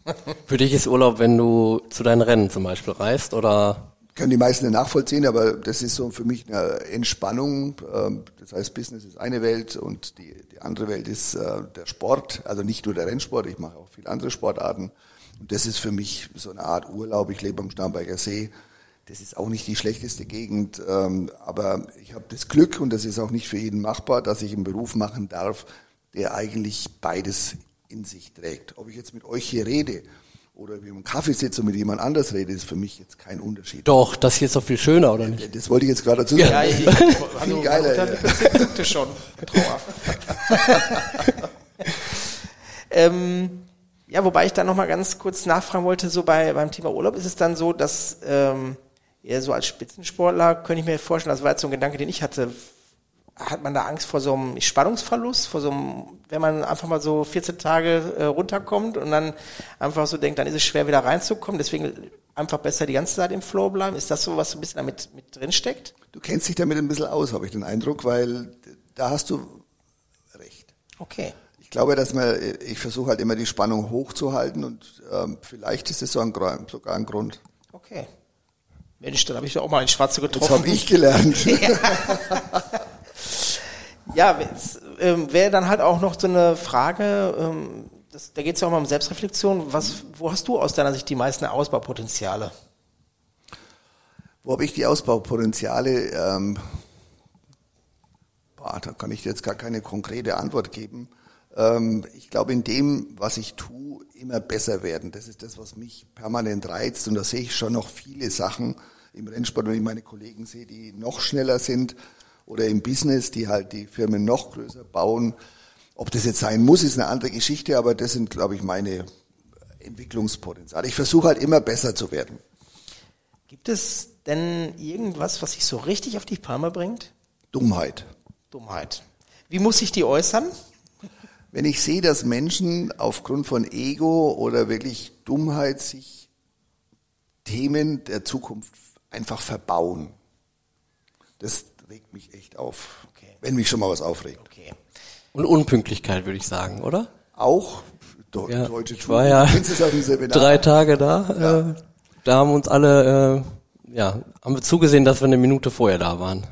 Für dich ist Urlaub, wenn du zu deinen Rennen zum Beispiel reist oder?
Können die meisten nachvollziehen, aber das ist so für mich eine Entspannung. Ähm, das heißt, Business ist eine Welt und die, die andere Welt ist äh, der Sport, also nicht nur der Rennsport, ich mache auch viele andere Sportarten. Und das ist für mich so eine Art Urlaub. Ich lebe am Starnberger See. Das ist auch nicht die schlechteste Gegend, ähm, aber ich habe das Glück und das ist auch nicht für jeden machbar, dass ich einen Beruf machen darf, der eigentlich beides in sich trägt. Ob ich jetzt mit euch hier rede oder wie im Kaffee sitze und mit jemand anders rede, ist für mich jetzt kein Unterschied.
Doch, das hier ist doch viel schöner, oder nicht?
Das wollte ich jetzt gerade dazu sagen. Ja, ich,
viel geiler. Ja. schon. ähm, ja, wobei ich da noch mal ganz kurz nachfragen wollte, so bei beim Thema Urlaub ist es dann so, dass ähm, eher so als Spitzensportler könnte ich mir vorstellen, das war jetzt so ein Gedanke, den ich hatte, hat man da Angst vor so einem Spannungsverlust, vor so einem, wenn man einfach mal so 14 Tage äh, runterkommt und dann einfach so denkt, dann ist es schwer wieder reinzukommen, deswegen einfach besser die ganze Zeit im Flow bleiben. Ist das so, was so ein bisschen damit mit drin steckt?
Du kennst dich damit ein bisschen aus, habe ich den Eindruck, weil da hast du recht.
Okay.
Ich glaube, dass man, ich versuche halt immer die Spannung hochzuhalten und ähm, vielleicht ist es so ein, sogar ein Grund.
Okay. Mensch, dann habe ich ja auch mal einen Schwarze getroffen.
Das habe ich gelernt.
Ja, ähm, wäre dann halt auch noch so eine Frage, ähm, das, da geht es ja auch mal um Selbstreflexion. Was, wo hast du aus deiner Sicht die meisten Ausbaupotenziale?
Wo habe ich die Ausbaupotenziale? Ähm, boah, da kann ich jetzt gar keine konkrete Antwort geben. Ähm, ich glaube, in dem, was ich tue, immer besser werden. Das ist das, was mich permanent reizt. Und da sehe ich schon noch viele Sachen im Rennsport, wenn ich meine Kollegen sehe, die noch schneller sind oder im Business, die halt die Firmen noch größer bauen. Ob das jetzt sein muss, ist eine andere Geschichte, aber das sind, glaube ich, meine Entwicklungspotenziale. Ich versuche halt immer besser zu werden.
Gibt es denn irgendwas, was sich so richtig auf die Palme bringt?
Dummheit.
Dummheit. Wie muss ich die äußern?
Wenn ich sehe, dass Menschen aufgrund von Ego oder wirklich Dummheit sich Themen der Zukunft einfach verbauen. Das regt mich echt auf. Okay. Wenn mich schon mal was aufregt. Okay.
Und Unpünktlichkeit, würde ich sagen, oder?
Auch.
Do ja, deutsche ich war ja drei Tage da. Ja. Äh, da haben uns alle, äh, ja, haben wir zugesehen, dass wir eine Minute vorher da waren.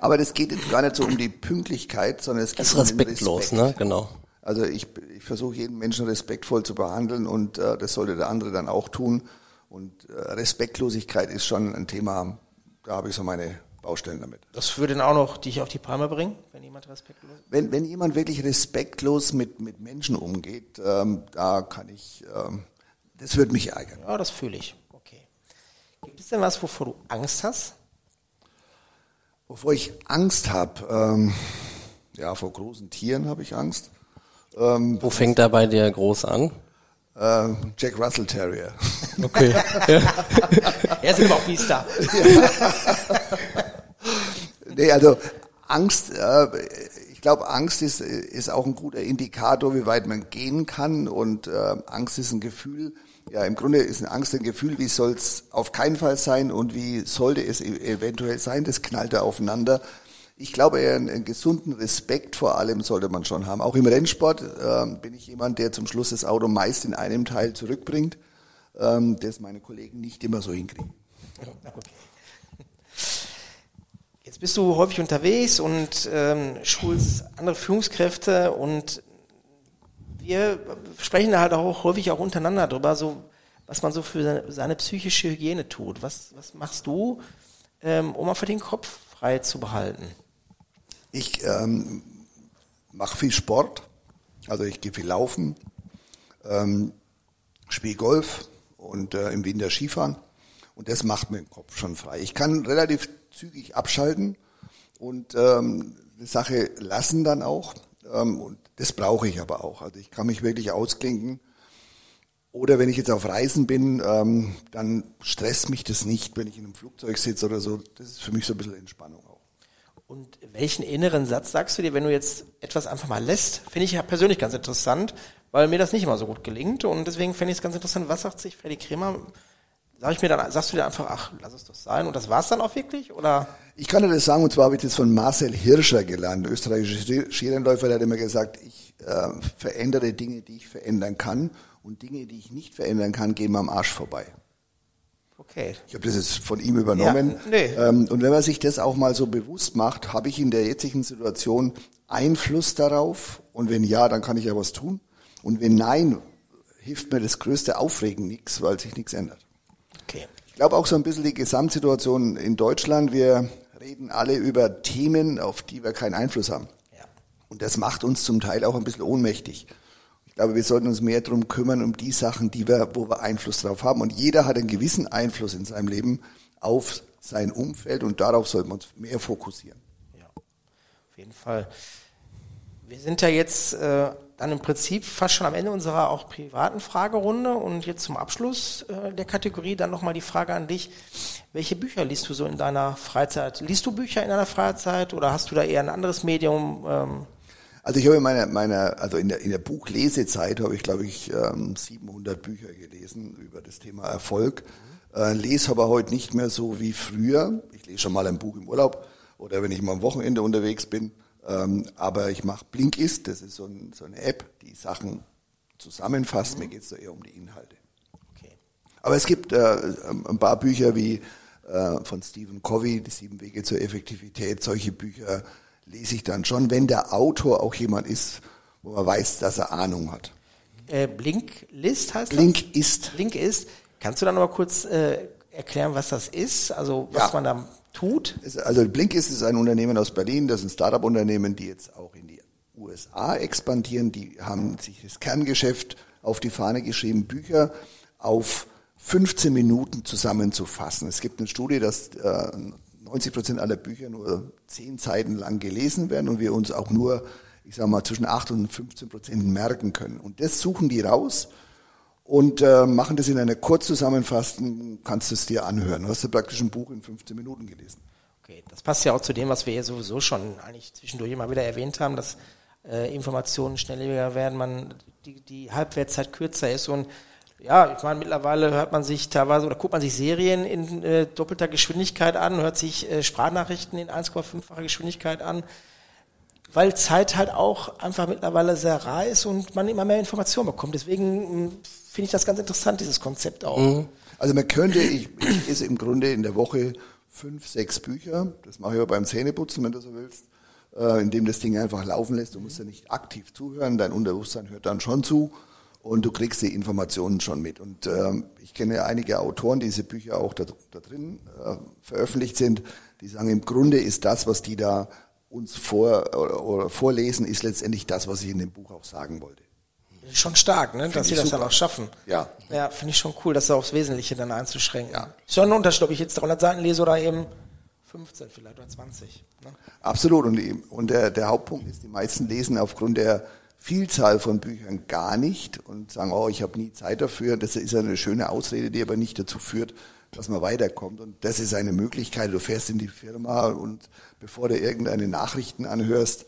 Aber das geht gar nicht so um die Pünktlichkeit, sondern es geht
das ist respektlos,
um den
Respekt. ne? Genau.
Also ich, ich versuche jeden Menschen respektvoll zu behandeln und äh, das sollte der andere dann auch tun. Und äh, Respektlosigkeit ist schon ein Thema, da habe ich so meine Baustellen damit.
Das würde dann auch noch dich auf die Palme bringen, wenn jemand respektlos
Wenn, wenn jemand wirklich respektlos mit, mit Menschen umgeht, ähm, da kann ich, ähm, das würde mich ärgern.
Ja, das fühle ich. Okay. Gibt es denn was, wovor du Angst hast?
Wovor ich Angst habe, ähm, ja, vor großen Tieren habe ich Angst. Ähm,
Wo fängt da bei dir groß an?
äh, Jack Russell Terrier.
Okay.
Er ist immer auch Biester.
nee, also Angst, äh, ich glaube, Angst ist, ist auch ein guter Indikator, wie weit man gehen kann. Und äh, Angst ist ein Gefühl, ja, im Grunde ist eine Angst ein Gefühl, wie soll es auf keinen Fall sein und wie sollte es e- eventuell sein, das knallt da aufeinander. Ich glaube, einen, einen gesunden Respekt vor allem sollte man schon haben. Auch im Rennsport ähm, bin ich jemand, der zum Schluss das Auto meist in einem Teil zurückbringt, ähm, das meine Kollegen nicht immer so hinkriegen.
Jetzt bist du häufig unterwegs und ähm, schulst andere Führungskräfte und wir sprechen da halt auch häufig auch untereinander drüber, so was man so für seine, seine psychische Hygiene tut. Was, was machst du, ähm, um einfach den Kopf frei zu behalten?
Ich ähm, mache viel Sport, also ich gehe viel laufen, ähm, spiele Golf und äh, im Winter Skifahren und das macht mir den Kopf schon frei. Ich kann relativ zügig abschalten und ähm, die Sache lassen dann auch ähm, und das brauche ich aber auch. Also ich kann mich wirklich ausklinken. Oder wenn ich jetzt auf Reisen bin, ähm, dann stresst mich das nicht, wenn ich in einem Flugzeug sitze oder so. Das ist für mich so ein bisschen Entspannung auch.
Und welchen inneren Satz sagst du dir, wenn du jetzt etwas einfach mal lässt? Finde ich ja persönlich ganz interessant, weil mir das nicht immer so gut gelingt. Und deswegen fände ich es ganz interessant, was sagt sich Freddy Kremer? Sag ich mir dann, sagst du dir einfach, ach, lass es doch sein. Und das war's dann auch wirklich? Oder?
Ich kann dir das sagen, und zwar habe ich das von Marcel Hirscher gelernt, österreichischer Skirennläufer, der hat immer gesagt, ich äh, verändere Dinge, die ich verändern kann und Dinge, die ich nicht verändern kann, gehen mir am Arsch vorbei.
Okay.
Ich habe das jetzt von ihm übernommen.
Ja, nee.
ähm, und wenn man sich das auch mal so bewusst macht, habe ich in der jetzigen Situation Einfluss darauf? Und wenn ja, dann kann ich ja was tun. Und wenn nein, hilft mir das größte Aufregen nichts, weil sich nichts ändert.
Okay.
Ich glaube auch so ein bisschen die Gesamtsituation in Deutschland. Wir reden alle über Themen, auf die wir keinen Einfluss haben.
Ja.
Und das macht uns zum Teil auch ein bisschen ohnmächtig. Ich glaube, wir sollten uns mehr darum kümmern, um die Sachen, die wir, wo wir Einfluss drauf haben. Und jeder hat einen gewissen Einfluss in seinem Leben auf sein Umfeld und darauf sollten wir uns mehr fokussieren.
Ja, auf jeden Fall. Wir sind ja jetzt äh, dann im Prinzip fast schon am Ende unserer auch privaten Fragerunde und jetzt zum Abschluss äh, der Kategorie dann nochmal die Frage an dich. Welche Bücher liest du so in deiner Freizeit? Liest du Bücher in deiner Freizeit oder hast du da eher ein anderes Medium? Ähm,
Also ich habe in meiner, meiner also in der, in der Buchlesezeit habe ich, glaube ich, ähm, 700 Bücher gelesen über das Thema Erfolg. Äh, lese aber heute nicht mehr so wie früher. Ich lese schon mal ein Buch im Urlaub oder wenn ich mal am Wochenende unterwegs bin. Ähm, aber ich mache Blinkist, das ist so, ein, so eine App, die Sachen zusammenfasst. Mir geht es da eher um die Inhalte.
okay.
Aber es gibt äh, ein paar Bücher wie äh, von Stephen Covey, Die sieben Wege zur Effektivität. Solche Bücher lese ich dann schon, wenn der Autor auch jemand ist, wo man weiß, dass er Ahnung hat.
Äh, Blinklist heißt das?
Blink ist,
Blink ist. Kannst du dann aber kurz äh, erklären, was das ist? Also was
Ja.
man da tut?
also Blink ist, ist ein Unternehmen aus Berlin, das ist ein Startup-Unternehmen, die jetzt auch in die USA expandieren. Die haben sich das Kerngeschäft auf die Fahne geschrieben, Bücher auf 15 Minuten zusammenzufassen. Es gibt eine Studie, dass äh, 90 Prozent aller Bücher nur 10 Seiten lang gelesen werden und wir uns auch nur, ich sage mal, zwischen 8 und 15 Prozent merken können. Und das suchen die raus und äh, machen das in einer Kurzzusammenfassung, kannst du es dir anhören. Du hast ja praktisch ein Buch in 15 Minuten gelesen.
Okay, das passt ja auch zu dem, was wir ja sowieso schon eigentlich zwischendurch immer wieder erwähnt haben, dass äh, Informationen schnelllebiger werden, man die, die Halbwertszeit kürzer ist und ja, ich meine, mittlerweile hört man sich teilweise oder guckt man sich Serien in äh, doppelter Geschwindigkeit an, hört sich äh, Sprachnachrichten in 1,5-facher Geschwindigkeit an, weil Zeit halt auch einfach mittlerweile sehr rar ist und man immer mehr Informationen bekommt. Deswegen mh, finde ich das ganz interessant, dieses Konzept auch.
Also man könnte, ich, ich lese im Grunde in der Woche fünf, sechs Bücher. Das mache ich aber beim Zähneputzen, wenn du so willst. äh, indem das Ding einfach laufen lässt. Du musst ja nicht aktiv zuhören, dein Unterbewusstsein hört dann schon zu und du kriegst die Informationen schon mit. Und ähm, ich kenne einige Autoren, die diese Bücher auch da, da drin äh, veröffentlicht sind, die sagen, im Grunde ist das, was die da uns vor, oder, oder vorlesen, ist letztendlich das, was ich in dem Buch auch sagen wollte.
Schon stark, ne? dass sie das super. dann auch schaffen.
Ja.
Ja, finde ich schon cool, das aufs Wesentliche dann einzuschränken. Ja. Ist schon ein Unterschied, ob ich jetzt 300 Seiten lese oder eben 15 vielleicht oder 20. Ne?
Absolut. Und, und der, der Hauptpunkt ist, die meisten lesen aufgrund der Vielzahl von Büchern gar nicht und sagen, oh, ich habe nie Zeit dafür. Das ist eine schöne Ausrede, die aber nicht dazu führt, dass man weiterkommt. Und das ist eine Möglichkeit. Du fährst in die Firma und bevor du irgendeine Nachrichten anhörst,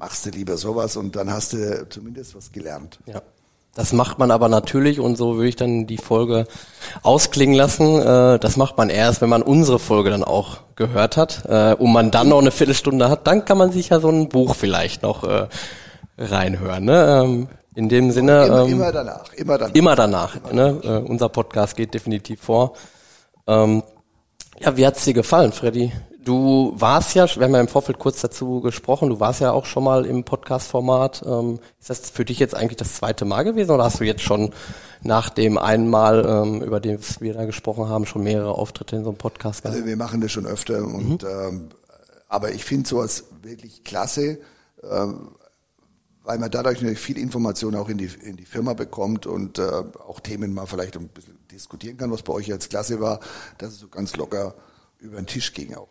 machst du lieber sowas und dann hast du zumindest was gelernt.
Ja. Das macht man aber natürlich und so würde ich dann die Folge ausklingen lassen. Äh, das macht man erst, wenn man unsere Folge dann auch gehört hat äh, und man dann noch eine Viertelstunde hat, dann kann man sich ja so ein Buch vielleicht noch äh, reinhören. Ne? Ähm, in dem Sinne.
Immer, ähm, immer danach, immer danach.
Immer danach. Ne? Äh, unser Podcast geht definitiv vor. Ähm, ja, wie hat's dir gefallen, Freddy? Du warst ja, wir haben ja im Vorfeld kurz dazu gesprochen, du warst ja auch schon mal im Podcast-Format. Ähm, ist das für dich jetzt eigentlich das zweite Mal gewesen oder hast du jetzt schon nach dem einen Mal, ähm, über das wir da gesprochen haben, schon mehrere Auftritte in so einem Podcast
gehabt? Also wir machen das schon öfter und mhm. ähm, aber ich finde sowas wirklich klasse. Ähm, weil man dadurch natürlich viel Information auch in die, in die Firma bekommt und äh, auch Themen mal vielleicht ein bisschen diskutieren kann, was bei euch jetzt klasse war, dass es so ganz locker über den Tisch ging auch.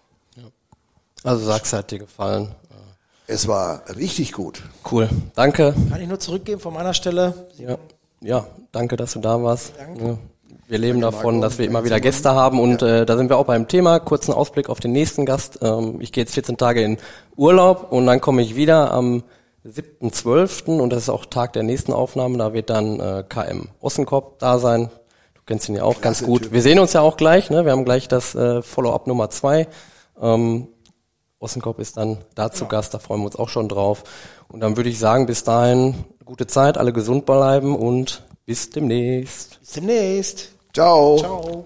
Also sag's, hat dir gefallen.
Es war richtig gut.
Cool, danke.
Kann ich nur zurückgeben von meiner Stelle.
Ja, ja danke, dass du da warst. Danke. Ja. Wir leben danke, davon, Marco. dass wir immer wieder Gäste haben und ja. äh, da sind wir auch beim Thema. Kurzen Ausblick auf den nächsten Gast. Ähm, ich gehe jetzt 14 Tage in Urlaub und dann komme ich wieder am 7.12. und das ist auch Tag der nächsten Aufnahme. Da wird dann äh, KM Ossenkopf da sein. Du kennst ihn ja auch Klasse ganz gut. Typ. Wir sehen uns ja auch gleich. Ne? Wir haben gleich das äh, Follow-up Nummer zwei. Ähm, Ossenkopf ist dann da zu genau. Gast. Da freuen wir uns auch schon drauf. Und dann würde ich sagen, bis dahin gute Zeit, alle gesund bleiben und bis demnächst.
Bis demnächst.
Ciao.
Ciao.